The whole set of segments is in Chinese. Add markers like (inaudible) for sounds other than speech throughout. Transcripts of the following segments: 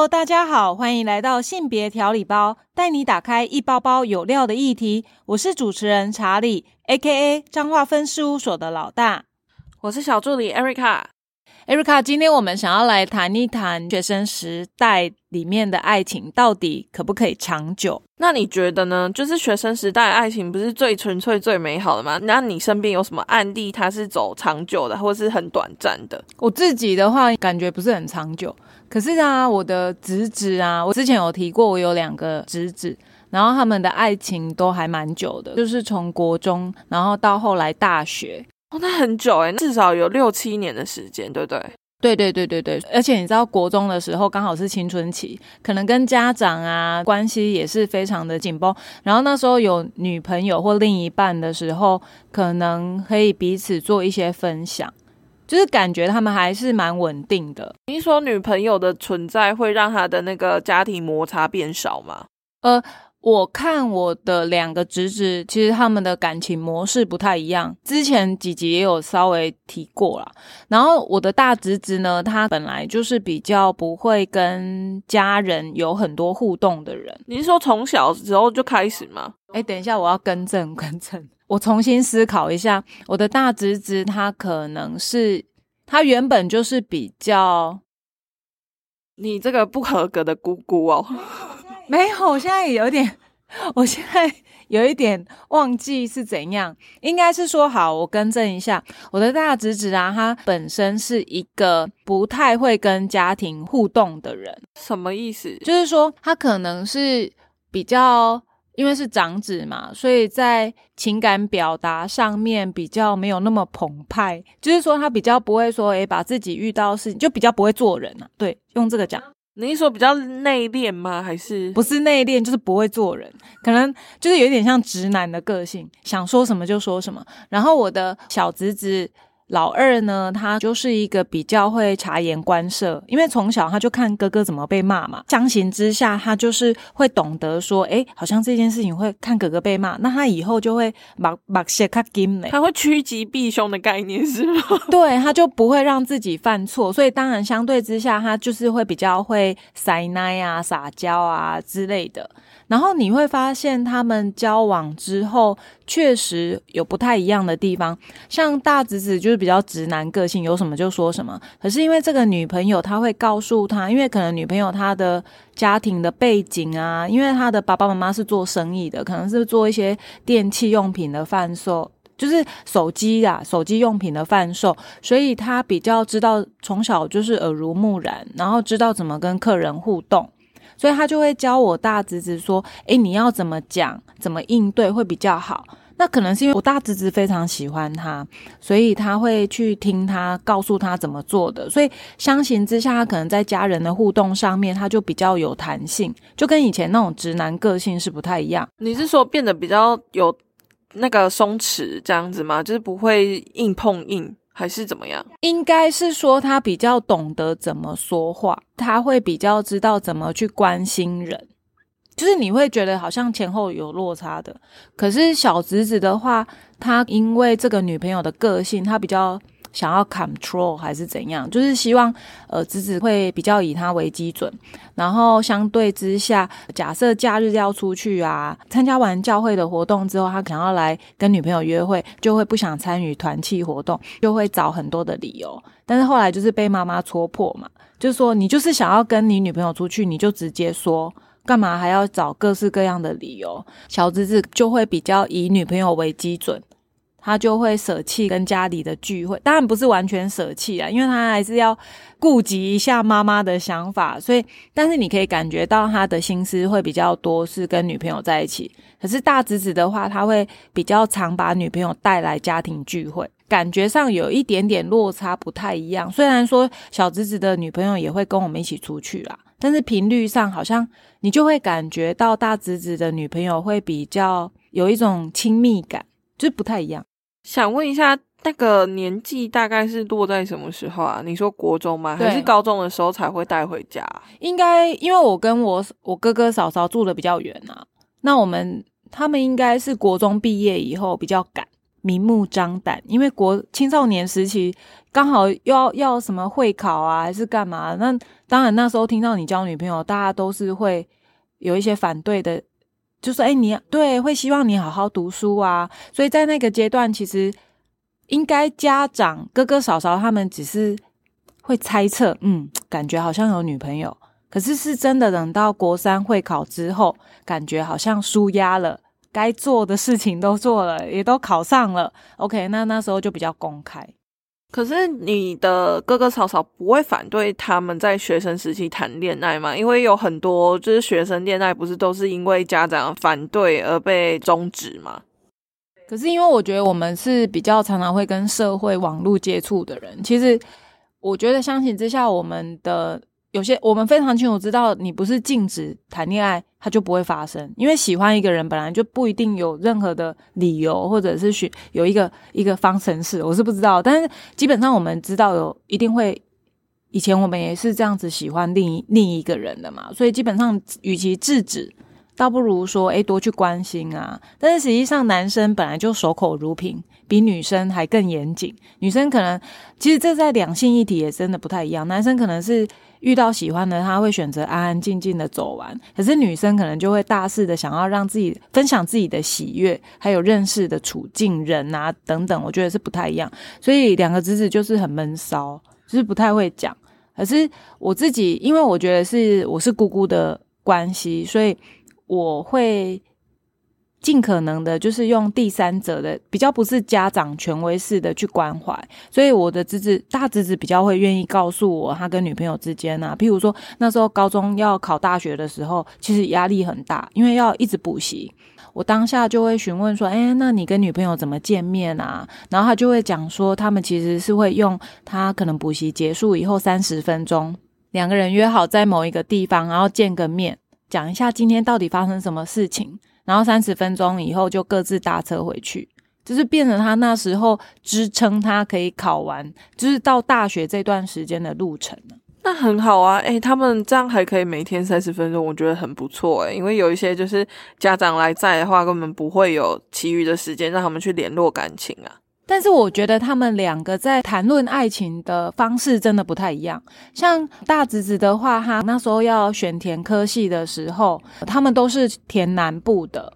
Hello，大家好，欢迎来到性别调理包，带你打开一包包有料的议题。我是主持人查理，A.K.A. 彰化分事务所的老大。我是小助理 Erica。Erica，今天我们想要来谈一谈学生时代里面的爱情，到底可不可以长久？那你觉得呢？就是学生时代的爱情不是最纯粹、最美好的吗？那你身边有什么案例，它是走长久的，或是很短暂的？我自己的话，感觉不是很长久。可是啊，我的侄子啊，我之前有提过，我有两个侄子，然后他们的爱情都还蛮久的，就是从国中，然后到后来大学。哦，那很久诶，至少有六七年的时间，对不对？对对对对对，而且你知道，国中的时候刚好是青春期，可能跟家长啊关系也是非常的紧绷。然后那时候有女朋友或另一半的时候，可能可以彼此做一些分享，就是感觉他们还是蛮稳定的。你说女朋友的存在会让他的那个家庭摩擦变少吗？呃。我看我的两个侄子，其实他们的感情模式不太一样。之前几集也有稍微提过啦。然后我的大侄子呢，他本来就是比较不会跟家人有很多互动的人。你是说从小时候就开始吗？哎，等一下，我要更正更正，我重新思考一下。我的大侄子他可能是他原本就是比较你这个不合格的姑姑哦。(laughs) 没有，我现在有点，(laughs) 我现在有一点忘记是怎样。应该是说，好，我更正一下，我的大侄子啊，他本身是一个不太会跟家庭互动的人。什么意思？就是说，他可能是比较，因为是长子嘛，所以在情感表达上面比较没有那么澎湃。就是说，他比较不会说，诶，把自己遇到事情就比较不会做人啊。对，用这个讲。你是说比较内敛吗？还是不是内敛，就是不会做人，可能就是有点像直男的个性，想说什么就说什么。然后我的小侄子。老二呢，他就是一个比较会察言观色，因为从小他就看哥哥怎么被骂嘛，相形之下，他就是会懂得说，哎，好像这件事情会看哥哥被骂，那他以后就会把把些卡金嘞，他会趋吉避凶的概念是吗？(laughs) 对，他就不会让自己犯错，所以当然相对之下，他就是会比较会塞奶啊、撒娇啊之类的。然后你会发现，他们交往之后确实有不太一样的地方。像大侄子就是比较直男个性，有什么就说什么。可是因为这个女朋友，他会告诉他，因为可能女朋友她的家庭的背景啊，因为她的爸爸妈妈是做生意的，可能是做一些电器用品的贩售，就是手机啊、手机用品的贩售，所以他比较知道，从小就是耳濡目染，然后知道怎么跟客人互动。所以他就会教我大侄子说：“诶，你要怎么讲，怎么应对会比较好。”那可能是因为我大侄子非常喜欢他，所以他会去听他告诉他怎么做的。所以相形之下，他可能在家人的互动上面，他就比较有弹性，就跟以前那种直男个性是不太一样。你是说变得比较有那个松弛这样子吗？就是不会硬碰硬？还是怎么样？应该是说他比较懂得怎么说话，他会比较知道怎么去关心人，就是你会觉得好像前后有落差的。可是小侄子的话，他因为这个女朋友的个性，他比较。想要 control 还是怎样？就是希望呃，侄子会比较以他为基准，然后相对之下，假设假日要出去啊，参加完教会的活动之后，他想要来跟女朋友约会，就会不想参与团契活动，就会找很多的理由。但是后来就是被妈妈戳破嘛，就是说你就是想要跟你女朋友出去，你就直接说，干嘛还要找各式各样的理由？小侄子就会比较以女朋友为基准。他就会舍弃跟家里的聚会，当然不是完全舍弃啊，因为他还是要顾及一下妈妈的想法，所以，但是你可以感觉到他的心思会比较多是跟女朋友在一起。可是大侄子的话，他会比较常把女朋友带来家庭聚会，感觉上有一点点落差，不太一样。虽然说小侄子的女朋友也会跟我们一起出去啦，但是频率上好像你就会感觉到大侄子的女朋友会比较有一种亲密感，就是不太一样。想问一下，那个年纪大概是落在什么时候啊？你说国中吗？还是高中的时候才会带回家？应该因为我跟我我哥哥嫂嫂住的比较远啊，那我们他们应该是国中毕业以后比较赶，明目张胆，因为国青少年时期刚好要要什么会考啊，还是干嘛？那当然那时候听到你交女朋友，大家都是会有一些反对的，就说：“哎，你对会希望你好好读书啊。”所以在那个阶段，其实应该家长哥哥嫂嫂他们只是会猜测，嗯，感觉好像有女朋友。可是是真的，等到国三会考之后，感觉好像舒压了，该做的事情都做了，也都考上了。OK，那那时候就比较公开。可是你的哥哥嫂嫂不会反对他们在学生时期谈恋爱吗？因为有很多就是学生恋爱，不是都是因为家长反对而被终止吗？可是因为我觉得我们是比较常常会跟社会网络接触的人，其实我觉得相形之下，我们的。有些我们非常清楚知道，你不是禁止谈恋爱，它就不会发生。因为喜欢一个人本来就不一定有任何的理由，或者是许有一个一个方程式，我是不知道。但是基本上我们知道有一定会，以前我们也是这样子喜欢另一另一个人的嘛。所以基本上与其制止，倒不如说诶多去关心啊。但是实际上男生本来就守口如瓶。比女生还更严谨，女生可能其实这在两性议题也真的不太一样。男生可能是遇到喜欢的，他会选择安安静静的走完，可是女生可能就会大肆的想要让自己分享自己的喜悦，还有认识的处境人啊等等，我觉得是不太一样。所以两个侄子就是很闷骚，就是不太会讲。可是我自己，因为我觉得是我是姑姑的关系，所以我会。尽可能的，就是用第三者的比较不是家长权威式的去关怀，所以我的侄子大侄子比较会愿意告诉我他跟女朋友之间啊，譬如说那时候高中要考大学的时候，其实压力很大，因为要一直补习。我当下就会询问说：“哎，那你跟女朋友怎么见面啊？”然后他就会讲说，他们其实是会用他可能补习结束以后三十分钟，两个人约好在某一个地方，然后见个面，讲一下今天到底发生什么事情。然后三十分钟以后就各自搭车回去，就是变成他那时候支撑他可以考完，就是到大学这段时间的路程那很好啊，诶，他们这样还可以每天三十分钟，我觉得很不错诶，因为有一些就是家长来在的话，根本不会有其余的时间让他们去联络感情啊。但是我觉得他们两个在谈论爱情的方式真的不太一样。像大侄子的话，他那时候要选填科系的时候，他们都是填南部的。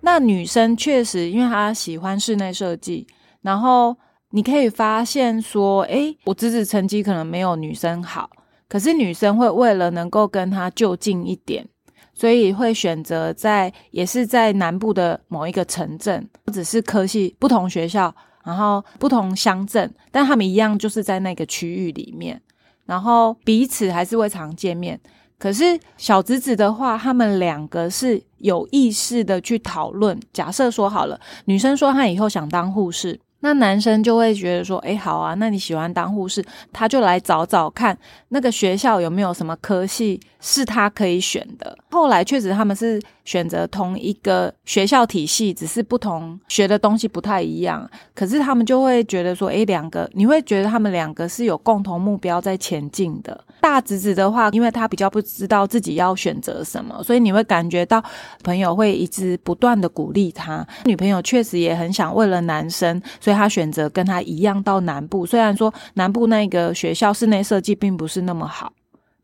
那女生确实，因为她喜欢室内设计，然后你可以发现说，诶，我侄子成绩可能没有女生好，可是女生会为了能够跟他就近一点，所以会选择在也是在南部的某一个城镇，或者是科系不同学校。然后不同乡镇，但他们一样就是在那个区域里面，然后彼此还是会常见面。可是小侄子的话，他们两个是有意识的去讨论。假设说好了，女生说她以后想当护士。那男生就会觉得说，哎，好啊，那你喜欢当护士，他就来找找看那个学校有没有什么科系是他可以选的。后来确实他们是选择同一个学校体系，只是不同学的东西不太一样。可是他们就会觉得说，哎，两个你会觉得他们两个是有共同目标在前进的。大侄子的话，因为他比较不知道自己要选择什么，所以你会感觉到朋友会一直不断的鼓励他。女朋友确实也很想为了男生，所以。他选择跟他一样到南部，虽然说南部那个学校室内设计并不是那么好，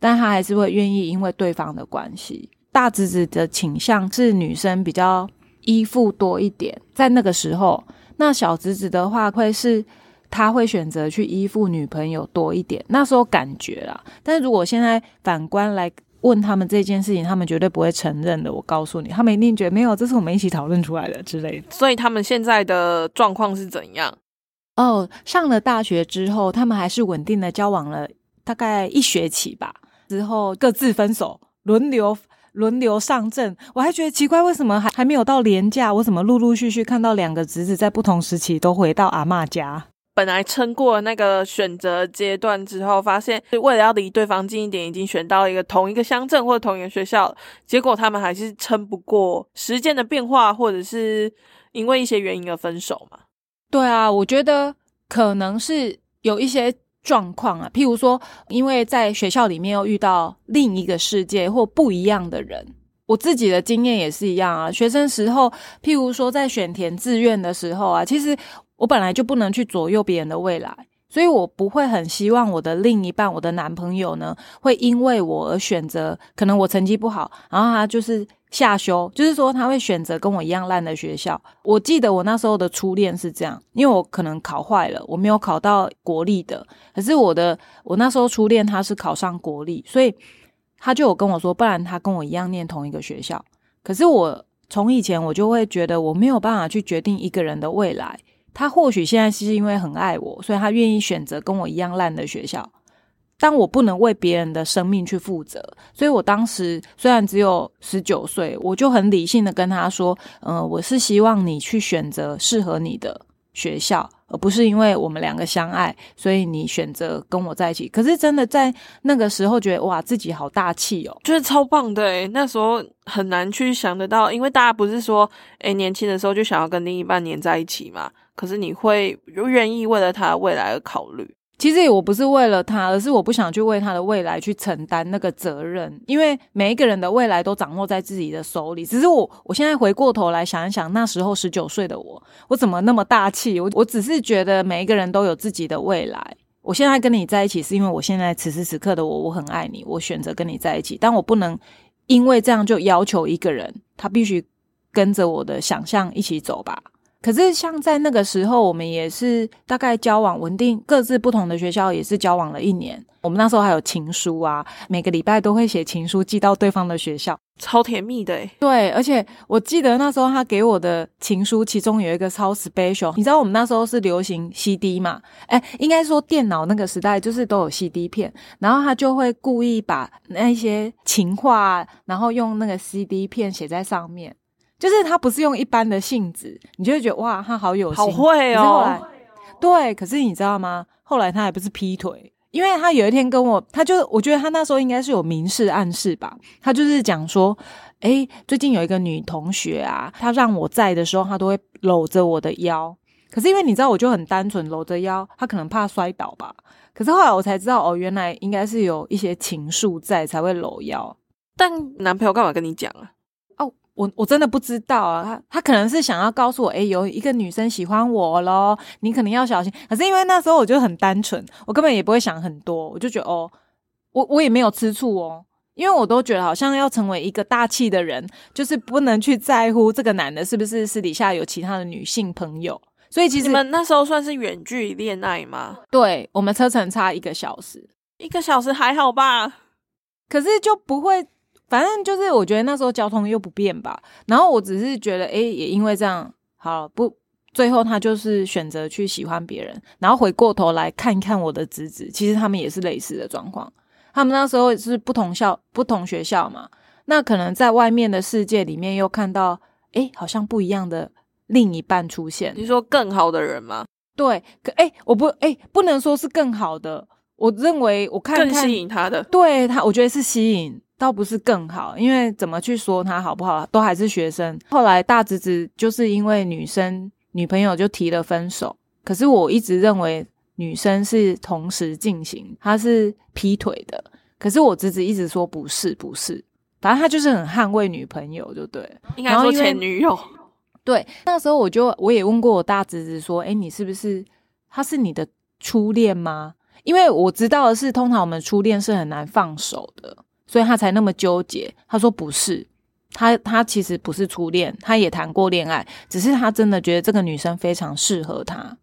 但他还是会愿意，因为对方的关系。大侄子的倾向是女生比较依附多一点，在那个时候，那小侄子的话会是他会选择去依附女朋友多一点，那时候感觉啦。但是如果现在反观来。问他们这件事情，他们绝对不会承认的。我告诉你，他们一定觉得没有，这是我们一起讨论出来的之类的。所以他们现在的状况是怎样？哦，上了大学之后，他们还是稳定的交往了大概一学期吧，之后各自分手，轮流轮流上阵。我还觉得奇怪，为什么还还没有到年假，我怎么陆陆续续看到两个侄子在不同时期都回到阿妈家？本来撑过那个选择阶段之后，发现为了要离对方近一点，已经选到一个同一个乡镇或者同一个学校，结果他们还是撑不过时间的变化，或者是因为一些原因而分手嘛？对啊，我觉得可能是有一些状况啊，譬如说，因为在学校里面又遇到另一个世界或不一样的人。我自己的经验也是一样啊。学生时候，譬如说在选填志愿的时候啊，其实我本来就不能去左右别人的未来，所以我不会很希望我的另一半，我的男朋友呢，会因为我而选择可能我成绩不好，然后他就是下修，就是说他会选择跟我一样烂的学校。我记得我那时候的初恋是这样，因为我可能考坏了，我没有考到国立的，可是我的我那时候初恋他是考上国立，所以。他就有跟我说，不然他跟我一样念同一个学校。可是我从以前我就会觉得我没有办法去决定一个人的未来。他或许现在是因为很爱我，所以他愿意选择跟我一样烂的学校。但我不能为别人的生命去负责，所以我当时虽然只有十九岁，我就很理性的跟他说：“嗯，我是希望你去选择适合你的学校。”而不是因为我们两个相爱，所以你选择跟我在一起。可是真的在那个时候觉得哇，自己好大气哦，就是超棒的。那时候很难去想得到，因为大家不是说，诶年轻的时候就想要跟另一半黏在一起嘛。可是你会愿意为了他未来而考虑。其实我不是为了他，而是我不想去为他的未来去承担那个责任，因为每一个人的未来都掌握在自己的手里。只是我，我现在回过头来想一想，那时候十九岁的我，我怎么那么大气？我我只是觉得每一个人都有自己的未来。我现在跟你在一起，是因为我现在此时此刻的我，我很爱你，我选择跟你在一起。但我不能因为这样就要求一个人，他必须跟着我的想象一起走吧。可是，像在那个时候，我们也是大概交往稳定，各自不同的学校也是交往了一年。我们那时候还有情书啊，每个礼拜都会写情书寄到对方的学校，超甜蜜的。对，而且我记得那时候他给我的情书，其中有一个超 special。你知道我们那时候是流行 CD 嘛？哎，应该说电脑那个时代就是都有 CD 片，然后他就会故意把那些情话，然后用那个 CD 片写在上面。就是他不是用一般的性子，你就会觉得哇，他好有心，好会哦。对，可是你知道吗？后来他还不是劈腿，因为他有一天跟我，他就我觉得他那时候应该是有明示暗示吧。他就是讲说，哎，最近有一个女同学啊，她让我在的时候，她都会搂着我的腰。可是因为你知道，我就很单纯，搂着腰，她可能怕摔倒吧。可是后来我才知道，哦，原来应该是有一些情愫在才会搂腰。但男朋友干嘛跟你讲啊？我我真的不知道啊，他他可能是想要告诉我，诶，有一个女生喜欢我咯，你可能要小心。可是因为那时候我就很单纯，我根本也不会想很多，我就觉得哦，我我也没有吃醋哦，因为我都觉得好像要成为一个大气的人，就是不能去在乎这个男的是不是私底下有其他的女性朋友。所以其实你们那时候算是远距离恋爱吗？对，我们车程差一个小时，一个小时还好吧？可是就不会。反正就是，我觉得那时候交通又不便吧，然后我只是觉得，哎，也因为这样，好不，最后他就是选择去喜欢别人，然后回过头来看一看我的侄子，其实他们也是类似的状况，他们那时候是不同校、不同学校嘛，那可能在外面的世界里面又看到，哎，好像不一样的另一半出现。你说更好的人吗？对，可哎，我不，哎，不能说是更好的，我认为我看更吸引他的，对他，我觉得是吸引。倒不是更好，因为怎么去说他好不好，都还是学生。后来大侄子就是因为女生女朋友就提了分手，可是我一直认为女生是同时进行，他是劈腿的。可是我侄子一直说不是不是，反正他就是很捍卫女朋友，就对。应该说前女友。(laughs) 对，那时候我就我也问过我大侄子说：“哎，你是不是他是你的初恋吗？”因为我知道的是，通常我们初恋是很难放手的。所以他才那么纠结。他说不是，他他其实不是初恋，他也谈过恋爱，只是他真的觉得这个女生非常适合他，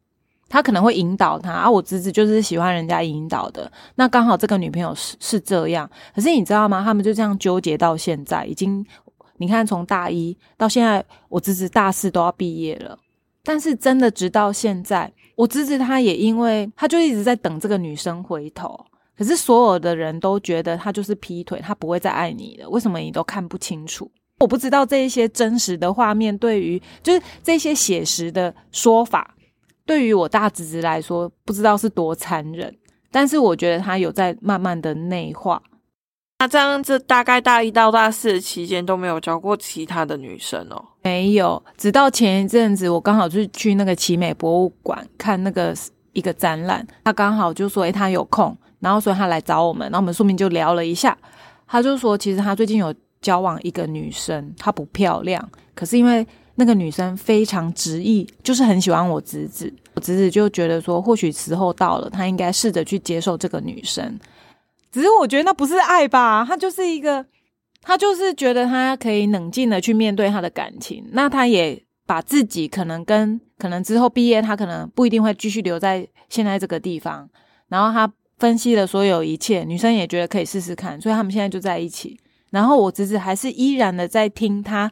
他可能会引导他。而我侄子就是喜欢人家引导的，那刚好这个女朋友是是这样。可是你知道吗？他们就这样纠结到现在，已经你看从大一到现在，我侄子大四都要毕业了，但是真的直到现在，我侄子他也因为他就一直在等这个女生回头。可是所有的人都觉得他就是劈腿，他不会再爱你了。为什么你都看不清楚？我不知道这一些真实的画面，对于就是这些写实的说法，对于我大侄子来说，不知道是多残忍。但是我觉得他有在慢慢的内化。那这样子，大概大一到大四的期间都没有交过其他的女生哦？没有，直到前一阵子，我刚好是去那个奇美博物馆看那个一个展览，他刚好就说：“诶，他有空。”然后所以他来找我们，然后我们说明就聊了一下，他就说其实他最近有交往一个女生，她不漂亮，可是因为那个女生非常执意，就是很喜欢我侄子，我侄子就觉得说，或许时候到了，他应该试着去接受这个女生。只是我觉得那不是爱吧，他就是一个，他就是觉得他可以冷静的去面对他的感情，那他也把自己可能跟可能之后毕业，他可能不一定会继续留在现在这个地方，然后他分析了所有一切，女生也觉得可以试试看，所以他们现在就在一起。然后我侄子还是依然的在听他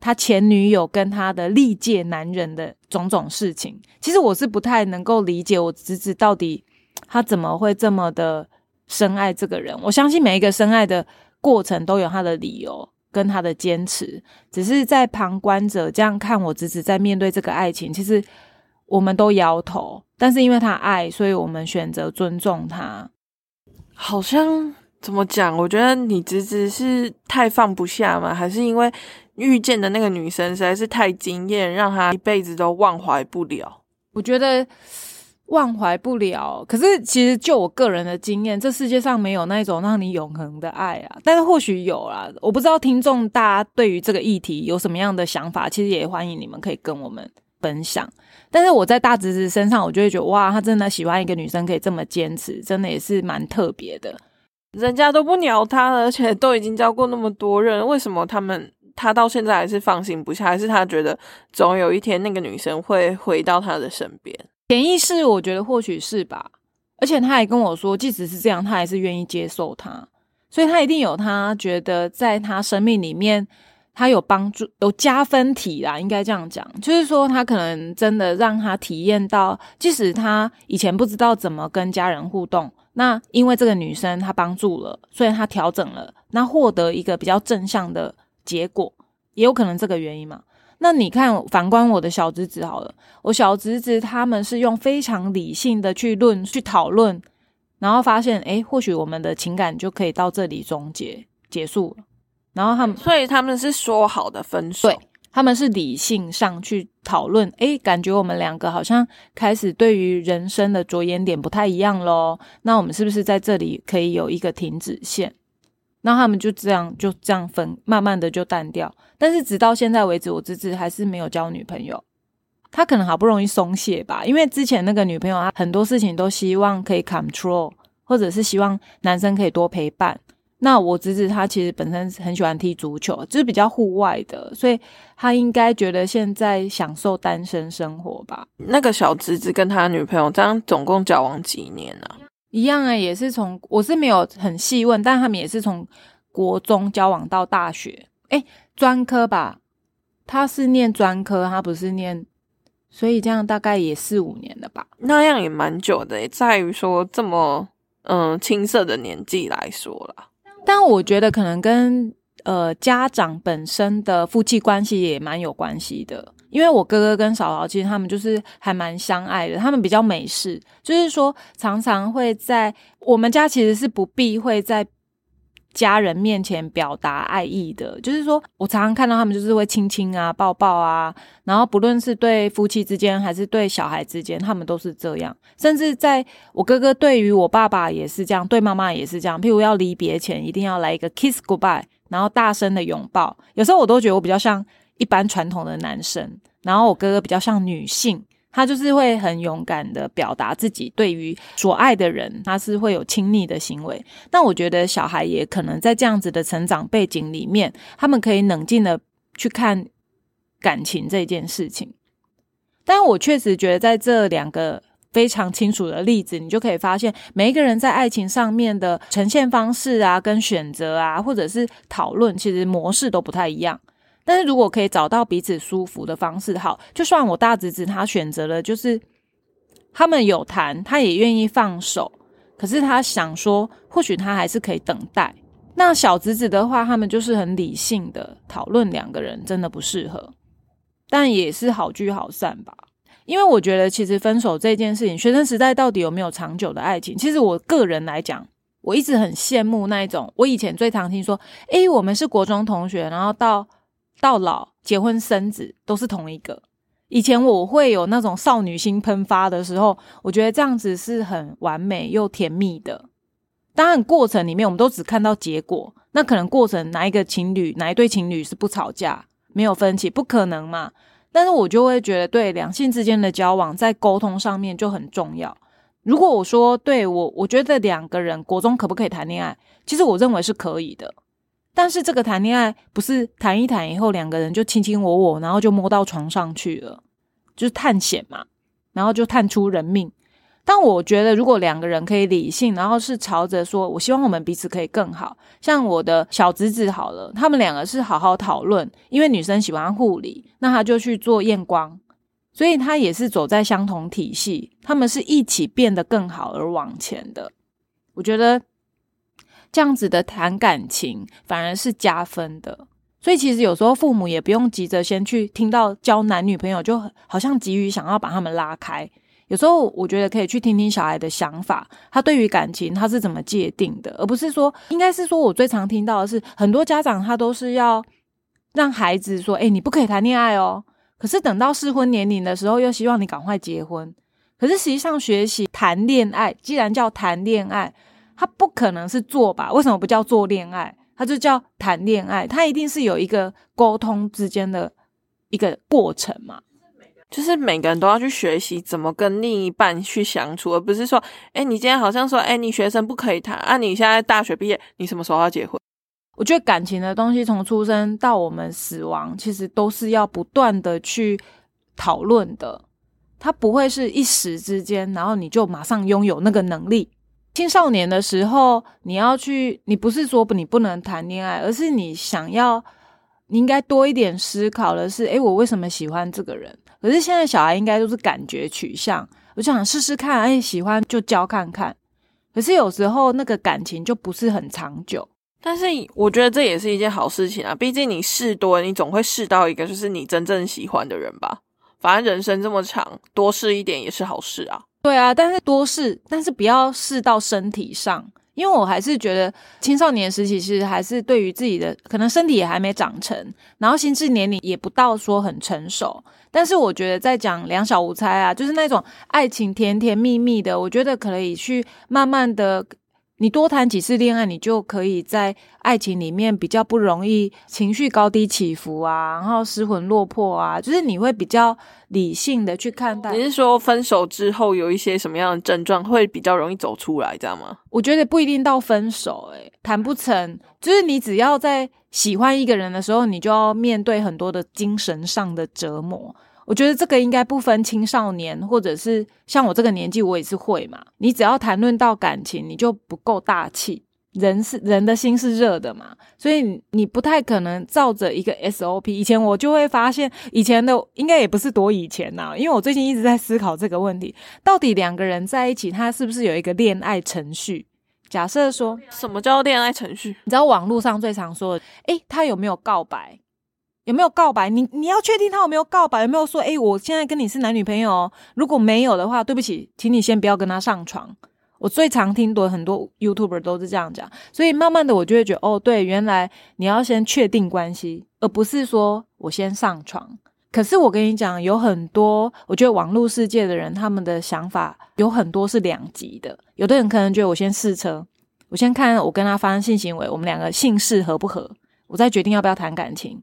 他前女友跟他的历届男人的种种事情。其实我是不太能够理解我侄子到底他怎么会这么的。深爱这个人，我相信每一个深爱的过程都有他的理由跟他的坚持。只是在旁观者这样看我侄子在面对这个爱情，其实我们都摇头。但是因为他爱，所以我们选择尊重他。好像怎么讲？我觉得你侄子是太放不下吗？还是因为遇见的那个女生实在是太惊艳，让他一辈子都忘怀不了？我觉得。忘怀不了，可是其实就我个人的经验，这世界上没有那种让你永恒的爱啊。但是或许有啦，我不知道听众大家对于这个议题有什么样的想法，其实也欢迎你们可以跟我们分享。但是我在大侄子身上，我就会觉得哇，他真的喜欢一个女生可以这么坚持，真的也是蛮特别的。人家都不鸟他了，而且都已经交过那么多人，为什么他们他到现在还是放心不下？还是他觉得总有一天那个女生会回到他的身边？潜意识，我觉得或许是吧，而且他还跟我说，即使是这样，他还是愿意接受他，所以他一定有他觉得在他生命里面，他有帮助、有加分体啦，应该这样讲，就是说他可能真的让他体验到，即使他以前不知道怎么跟家人互动，那因为这个女生她帮助了，所以他调整了，那获得一个比较正向的结果，也有可能这个原因嘛。那你看，反观我的小侄子好了，我小侄子他们是用非常理性的去论、去讨论，然后发现，哎，或许我们的情感就可以到这里终结结束了。然后他们，所以他们是说好的分手，对，他们是理性上去讨论，哎，感觉我们两个好像开始对于人生的着眼点不太一样喽。那我们是不是在这里可以有一个停止线？那他们就这样就这样分，慢慢的就淡掉。但是直到现在为止，我侄子还是没有交女朋友。他可能好不容易松懈吧，因为之前那个女朋友，他很多事情都希望可以 control，或者是希望男生可以多陪伴。那我侄子他其实本身很喜欢踢足球，就是比较户外的，所以他应该觉得现在享受单身生活吧。那个小侄子跟他女朋友这样总共交往几年啊？一样啊，也是从我是没有很细问，但他们也是从国中交往到大学，哎，专科吧，他是念专科，他不是念，所以这样大概也四五年了吧，那样也蛮久的，在于说这么嗯青涩的年纪来说了，但我觉得可能跟呃家长本身的夫妻关系也蛮有关系的。因为我哥哥跟嫂嫂其实他们就是还蛮相爱的，他们比较美式，就是说常常会在我们家其实是不避讳在家人面前表达爱意的，就是说我常常看到他们就是会亲亲啊、抱抱啊，然后不论是对夫妻之间还是对小孩之间，他们都是这样，甚至在我哥哥对于我爸爸也是这样，对妈妈也是这样，譬如要离别前一定要来一个 kiss goodbye，然后大声的拥抱，有时候我都觉得我比较像。一般传统的男生，然后我哥哥比较像女性，他就是会很勇敢的表达自己对于所爱的人，他是会有亲昵的行为。但我觉得小孩也可能在这样子的成长背景里面，他们可以冷静的去看感情这件事情。但我确实觉得在这两个非常清楚的例子，你就可以发现每一个人在爱情上面的呈现方式啊，跟选择啊，或者是讨论，其实模式都不太一样。但是如果可以找到彼此舒服的方式，好，就算我大侄子他选择了，就是他们有谈，他也愿意放手，可是他想说，或许他还是可以等待。那小侄子的话，他们就是很理性的讨论两个人真的不适合，但也是好聚好散吧。因为我觉得，其实分手这件事情，学生时代到底有没有长久的爱情？其实我个人来讲，我一直很羡慕那一种。我以前最常听说，诶，我们是国中同学，然后到。到老结婚生子都是同一个。以前我会有那种少女心喷发的时候，我觉得这样子是很完美又甜蜜的。当然，过程里面我们都只看到结果，那可能过程哪一个情侣、哪一对情侣是不吵架、没有分歧，不可能嘛？但是我就会觉得，对两性之间的交往，在沟通上面就很重要。如果我说对我，我觉得两个人国中可不可以谈恋爱？其实我认为是可以的。但是这个谈恋爱不是谈一谈以后两个人就卿卿我我，然后就摸到床上去了，就是探险嘛，然后就探出人命。但我觉得，如果两个人可以理性，然后是朝着说，我希望我们彼此可以更好。像我的小侄子好了，他们两个是好好讨论，因为女生喜欢护理，那他就去做验光，所以他也是走在相同体系，他们是一起变得更好而往前的。我觉得这样子的谈感情反而是加分的。所以其实有时候父母也不用急着先去听到交男女朋友，就好像急于想要把他们拉开。有时候我觉得可以去听听小孩的想法，他对于感情他是怎么界定的，而不是说，应该是说我最常听到的是，很多家长他都是要让孩子说，哎，你不可以谈恋爱哦。可是等到适婚年龄的时候，又希望你赶快结婚。可是实际上学习谈恋爱，既然叫谈恋爱，它不可能是做吧？为什么不叫做恋爱？他就叫谈恋爱，他一定是有一个沟通之间的一个过程嘛。就是每个人都要去学习怎么跟另一半去相处，而不是说，哎，你今天好像说，哎，你学生不可以谈啊，你现在大学毕业，你什么时候要结婚？我觉得感情的东西从出生到我们死亡，其实都是要不断的去讨论的，它不会是一时之间，然后你就马上拥有那个能力。青少年的时候，你要去，你不是说你不能谈恋爱，而是你想要，你应该多一点思考的是，哎，我为什么喜欢这个人？可是现在小孩应该都是感觉取向，我就想试试看，哎，喜欢就交看看。可是有时候那个感情就不是很长久。但是我觉得这也是一件好事情啊，毕竟你试多，你总会试到一个就是你真正喜欢的人吧。反正人生这么长，多试一点也是好事啊。对啊，但是多试，但是不要试到身体上。因为我还是觉得青少年时期其实还是对于自己的可能身体也还没长成，然后心智年龄也不到说很成熟。但是我觉得在讲两小无猜啊，就是那种爱情甜甜蜜蜜的，我觉得可以去慢慢的。你多谈几次恋爱，你就可以在爱情里面比较不容易情绪高低起伏啊，然后失魂落魄啊，就是你会比较理性的去看待。你是说分手之后有一些什么样的症状会比较容易走出来，这样吗？我觉得不一定到分手，诶谈不成，就是你只要在喜欢一个人的时候，你就要面对很多的精神上的折磨。我觉得这个应该不分青少年，或者是像我这个年纪，我也是会嘛。你只要谈论到感情，你就不够大气。人是人的心是热的嘛，所以你不太可能照着一个 SOP。以前我就会发现，以前的应该也不是多以前呐，因为我最近一直在思考这个问题：到底两个人在一起，他是不是有一个恋爱程序？假设说什么叫恋爱程序？你知道网络上最常说的，诶，他有没有告白？有没有告白？你你要确定他有没有告白？有没有说，哎，我现在跟你是男女朋友？如果没有的话，对不起，请你先不要跟他上床。我最常听的很多 YouTuber 都是这样讲，所以慢慢的我就会觉得，哦，对，原来你要先确定关系，而不是说我先上床。可是我跟你讲，有很多我觉得网络世界的人，他们的想法有很多是两极的。有的人可能觉得我先试车，我先看我跟他发生性行为，我们两个性事合不合，我再决定要不要谈感情。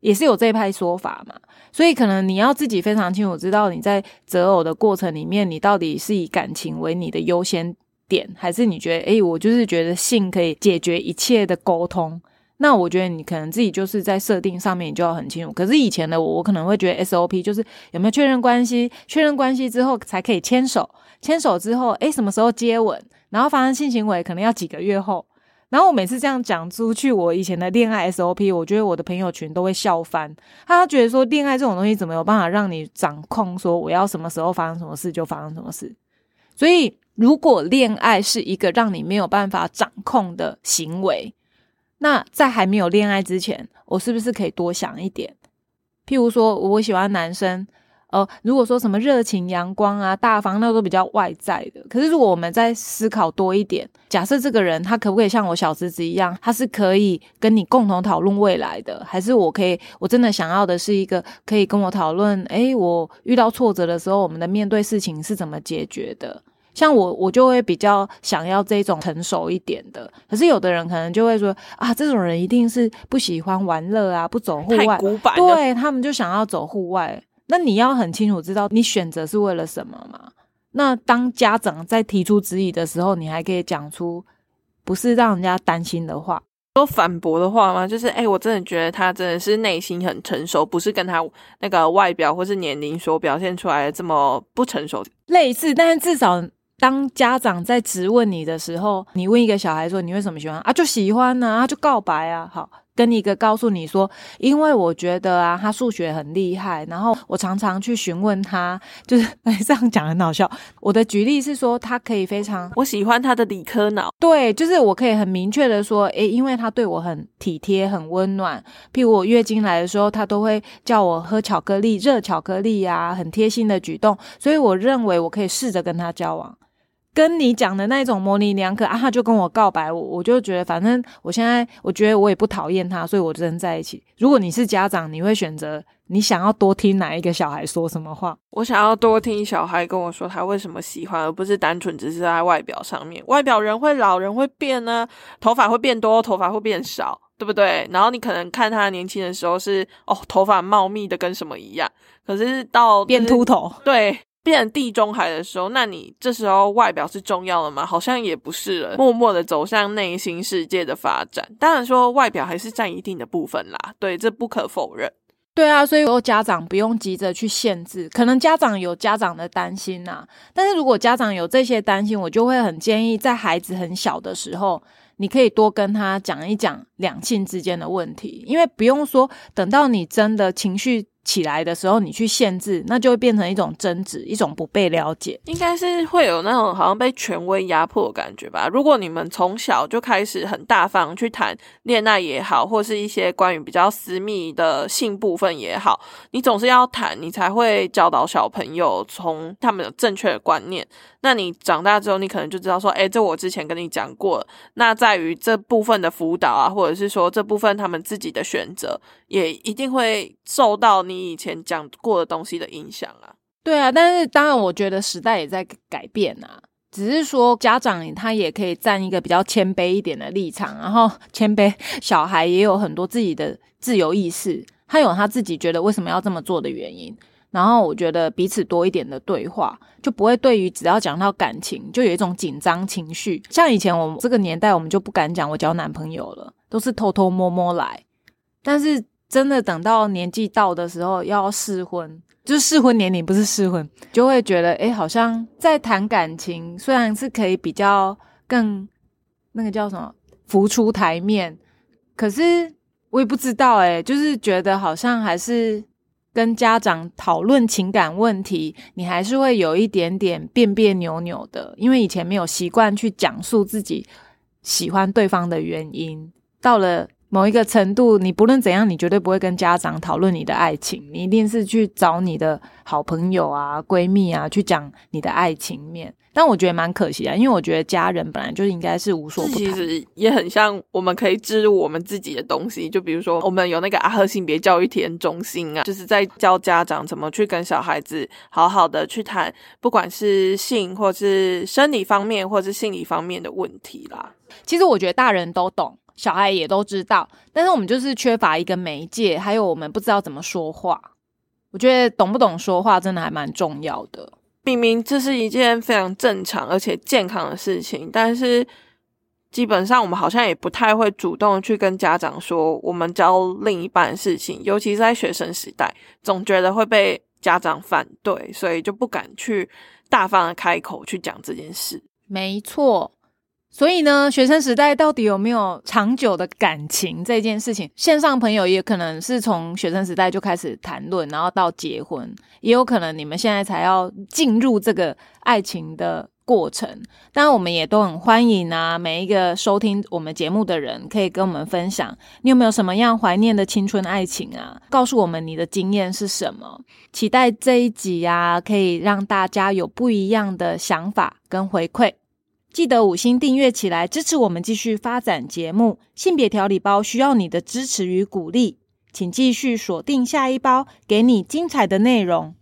也是有这一派说法嘛，所以可能你要自己非常清楚知道你在择偶的过程里面，你到底是以感情为你的优先点，还是你觉得，诶，我就是觉得性可以解决一切的沟通。那我觉得你可能自己就是在设定上面你就要很清楚。可是以前的我，我可能会觉得 SOP 就是有没有确认关系，确认关系之后才可以牵手，牵手之后，诶，什么时候接吻，然后发生性行为可能要几个月后。然后我每次这样讲出去，我以前的恋爱 SOP，我觉得我的朋友群都会笑翻。他觉得说，恋爱这种东西怎么有办法让你掌控？说我要什么时候发生什么事就发生什么事。所以，如果恋爱是一个让你没有办法掌控的行为，那在还没有恋爱之前，我是不是可以多想一点？譬如说，我喜欢男生。哦，如果说什么热情、阳光啊、大方，那都比较外在的。可是如果我们在思考多一点，假设这个人他可不可以像我小侄子一样，他是可以跟你共同讨论未来的，还是我可以，我真的想要的是一个可以跟我讨论，诶，我遇到挫折的时候，我们的面对事情是怎么解决的？像我，我就会比较想要这种成熟一点的。可是有的人可能就会说啊，这种人一定是不喜欢玩乐啊，不走户外，古板。对他们就想要走户外。那你要很清楚知道你选择是为了什么嘛？那当家长在提出质疑的时候，你还可以讲出不是让人家担心的话。说反驳的话吗？就是哎，我真的觉得他真的是内心很成熟，不是跟他那个外表或是年龄所表现出来的这么不成熟。类似，但是至少当家长在质问你的时候，你问一个小孩说你为什么喜欢啊？就喜欢呢，啊就告白啊，好。跟一个告诉你说，因为我觉得啊，他数学很厉害，然后我常常去询问他，就是 (laughs) 这样讲很好笑。我的举例是说，他可以非常，我喜欢他的理科脑，对，就是我可以很明确的说，诶，因为他对我很体贴、很温暖。譬如我月经来的时候，他都会叫我喝巧克力、热巧克力呀，很贴心的举动，所以我认为我可以试着跟他交往。跟你讲的那种模棱两可啊，他就跟我告白，我我就觉得反正我现在我觉得我也不讨厌他，所以我就跟在一起。如果你是家长，你会选择你想要多听哪一个小孩说什么话？我想要多听小孩跟我说他为什么喜欢，而不是单纯只是在外表上面。外表人会老，人会变呢，头发会变多，头发会变少，对不对？然后你可能看他年轻的时候是哦，头发茂密的跟什么一样，可是到变秃头，对。变地中海的时候，那你这时候外表是重要的吗？好像也不是了。默默的走向内心世界的发展，当然说外表还是占一定的部分啦。对，这不可否认。对啊，所以家长不用急着去限制，可能家长有家长的担心呐。但是如果家长有这些担心，我就会很建议，在孩子很小的时候，你可以多跟他讲一讲两性之间的问题，因为不用说等到你真的情绪。起来的时候，你去限制，那就会变成一种争执，一种不被了解。应该是会有那种好像被权威压迫感觉吧。如果你们从小就开始很大方去谈恋爱也好，或是一些关于比较私密的性部分也好，你总是要谈，你才会教导小朋友从他们的正确的观念。那你长大之后，你可能就知道说，哎，这我之前跟你讲过。那在于这部分的辅导啊，或者是说这部分他们自己的选择，也一定会受到你以前讲过的东西的影响啊。对啊，但是当然，我觉得时代也在改变啊。只是说家长他也可以站一个比较谦卑一点的立场，然后 (laughs) 谦卑小孩也有很多自己的自由意识，他有他自己觉得为什么要这么做的原因。然后我觉得彼此多一点的对话，就不会对于只要讲到感情就有一种紧张情绪。像以前我们这个年代，我们就不敢讲我交男朋友了，都是偷偷摸摸来。但是真的等到年纪到的时候，要试婚，就是适婚年龄不是试婚，就会觉得哎，好像在谈感情，虽然是可以比较更那个叫什么浮出台面，可是我也不知道哎，就是觉得好像还是。跟家长讨论情感问题，你还是会有一点点别别扭扭的，因为以前没有习惯去讲述自己喜欢对方的原因。到了某一个程度，你不论怎样，你绝对不会跟家长讨论你的爱情，你一定是去找你的好朋友啊、闺蜜啊去讲你的爱情面。但我觉得蛮可惜啊，因为我觉得家人本来就应该是无所不谈。其实也很像我们可以植入我们自己的东西，就比如说我们有那个阿赫性别教育体验中心啊，就是在教家长怎么去跟小孩子好好的去谈，不管是性或是生理方面或是心理方面的问题啦。其实我觉得大人都懂，小孩也都知道，但是我们就是缺乏一个媒介，还有我们不知道怎么说话。我觉得懂不懂说话真的还蛮重要的。明明这是一件非常正常而且健康的事情，但是基本上我们好像也不太会主动去跟家长说我们教另一半的事情，尤其是在学生时代，总觉得会被家长反对，所以就不敢去大方的开口去讲这件事。没错。所以呢，学生时代到底有没有长久的感情这件事情？线上朋友也可能是从学生时代就开始谈论，然后到结婚，也有可能你们现在才要进入这个爱情的过程。当然，我们也都很欢迎啊，每一个收听我们节目的人可以跟我们分享，你有没有什么样怀念的青春爱情啊？告诉我们你的经验是什么？期待这一集啊，可以让大家有不一样的想法跟回馈。记得五星订阅起来，支持我们继续发展节目。性别调理包需要你的支持与鼓励，请继续锁定下一包，给你精彩的内容。